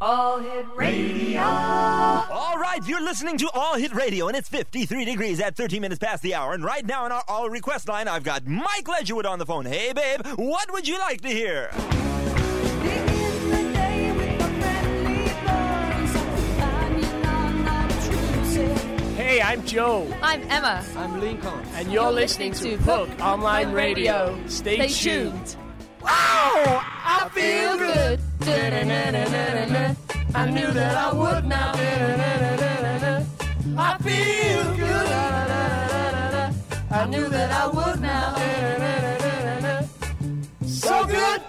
All Hit Radio. All right, you're listening to All Hit Radio, and it's 53 degrees at 13 minutes past the hour. And right now, in our All Request line, I've got Mike Ledgerwood on the phone. Hey, babe, what would you like to hear? Hey, I'm Joe, I'm Emma. I'm Lincoln. and you're, listening, to Hook Online Radio. Stay, tuned. Wow, I feel good. I knew that I would now. I feel good. I knew that I would now. So good.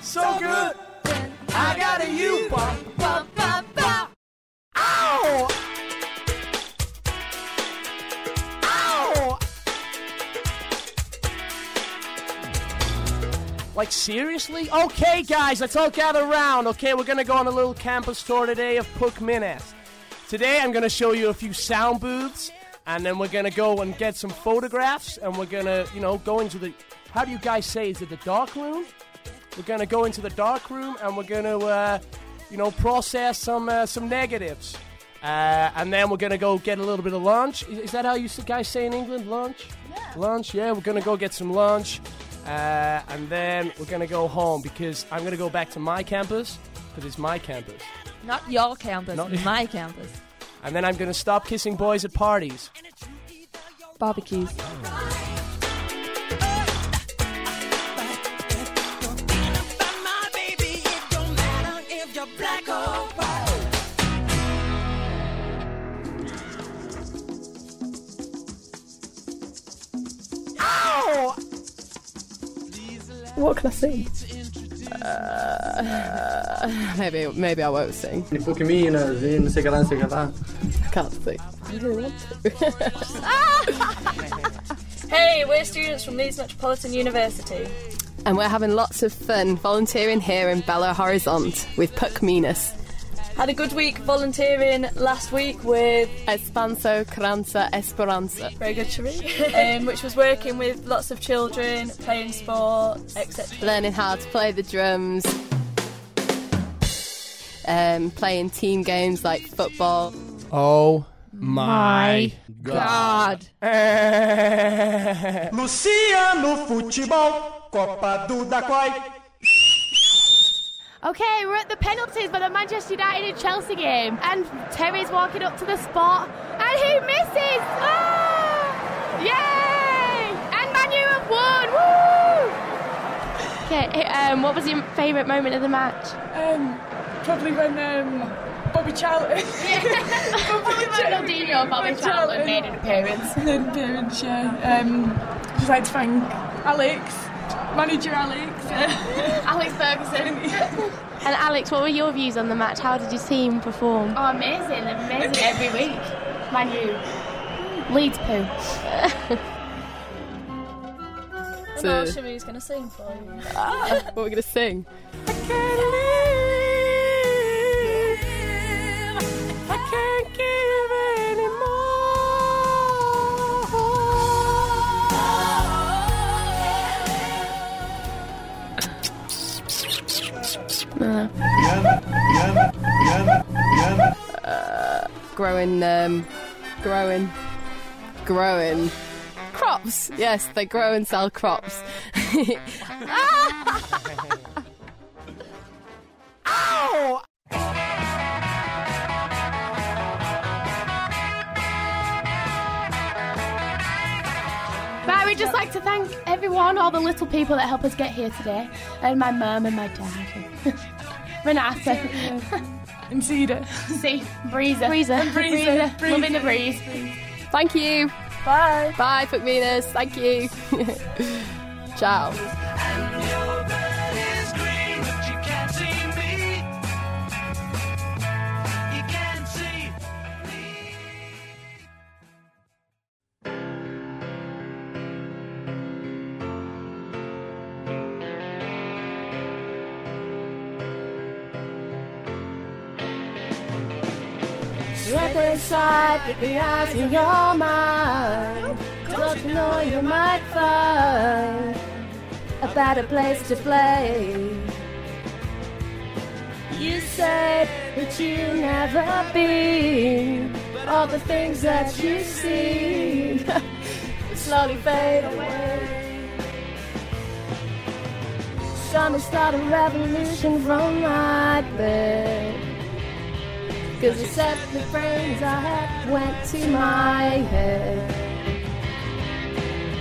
So good. Like seriously? Okay, guys, let's all gather around. Okay, we're gonna go on a little campus tour today of PUC Minas. Today, I'm gonna show you a few sound booths, and then we're gonna go and get some photographs, and we're gonna, you know, go into the. How do you guys say? Is it the dark room? We're gonna go into the dark room, and we're gonna, uh, you know, process some uh, some negatives. Uh, and then we're gonna go get a little bit of lunch. Is, is that how you guys say in England? Lunch? Yeah. Lunch. Yeah, we're gonna go get some lunch, uh, and then we're gonna go home because I'm gonna go back to my campus because it's my campus. Not your campus, Not- my campus. And then I'm gonna stop kissing boys at parties. Barbecues. What can I sing? Uh, maybe maybe I won't sing. Ni Pokemina, vi não sei o que lá, não sei que lá. I can't sing. I really want to. Hey, we're students from Leeds Metropolitan University. and we're having lots of fun volunteering here in Belo Horizonte with PUC Minas. Had a good week volunteering last week with Espanso, Criança, Esperanza. very good Cherie, um, which was working with lots of children, playing sport, etc. Learning how to play the drums. Um, playing team games like football. Oh my God. Luciano Futebol, Copa do Daquai. Okay, we're at the penalties for the Manchester United and Chelsea game, and Terry's walking up to the spot, and he misses! Ah! Yay! And Manu have won! Woo! Okay, um, what was your favourite moment of the match? Um, probably when um, Bobby Charlton. Probably when Ronaldinho and Bobby Charlton made an appearance. made an appearance, yeah. Um, just like to thank Alex, manager Alex. Alex Ferguson. and Alex, what were your views on the match? How did your team perform? Oh, amazing, amazing every week. Manu. Leeds poo. and now Cherie's going to sing for you. what are we going to sing? Growing, um, growing, growing crops. Yes, they grow and sell crops. Right, we'd just like to thank everyone, all the little people that help us get here today, and my mum and my dad, Renata, And Cedar. see, Breezer, Breezer, And Breezer, Breezer. loving the breeze. Thank you. Bye. Bye, Puck Venus. Thank you. Ciao. Look inside with the eyes in your mind. Don't you know you might find a better place to play? You said that you'll never be all the things that you see slowly fade away. To start a revolution from my bed. Cause you said the brains I had went to my head.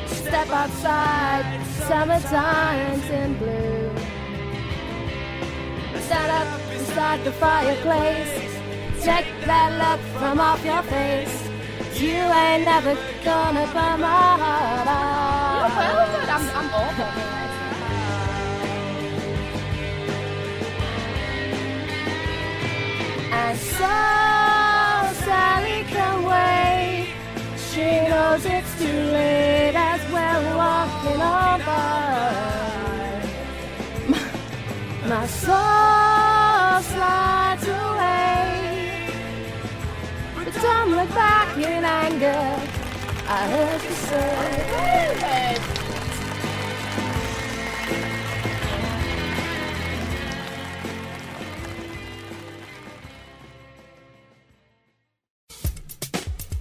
Step outside, summertime's in blue. Stand up beside the fireplace. Take that look from off your face. You ain't never gonna burn my heart out. Well done. I'm, I'm awful. And so Sally can wait. She knows it's too late as we're walking on by. My, my soul slides away. But don't look back in anger. I heard you say.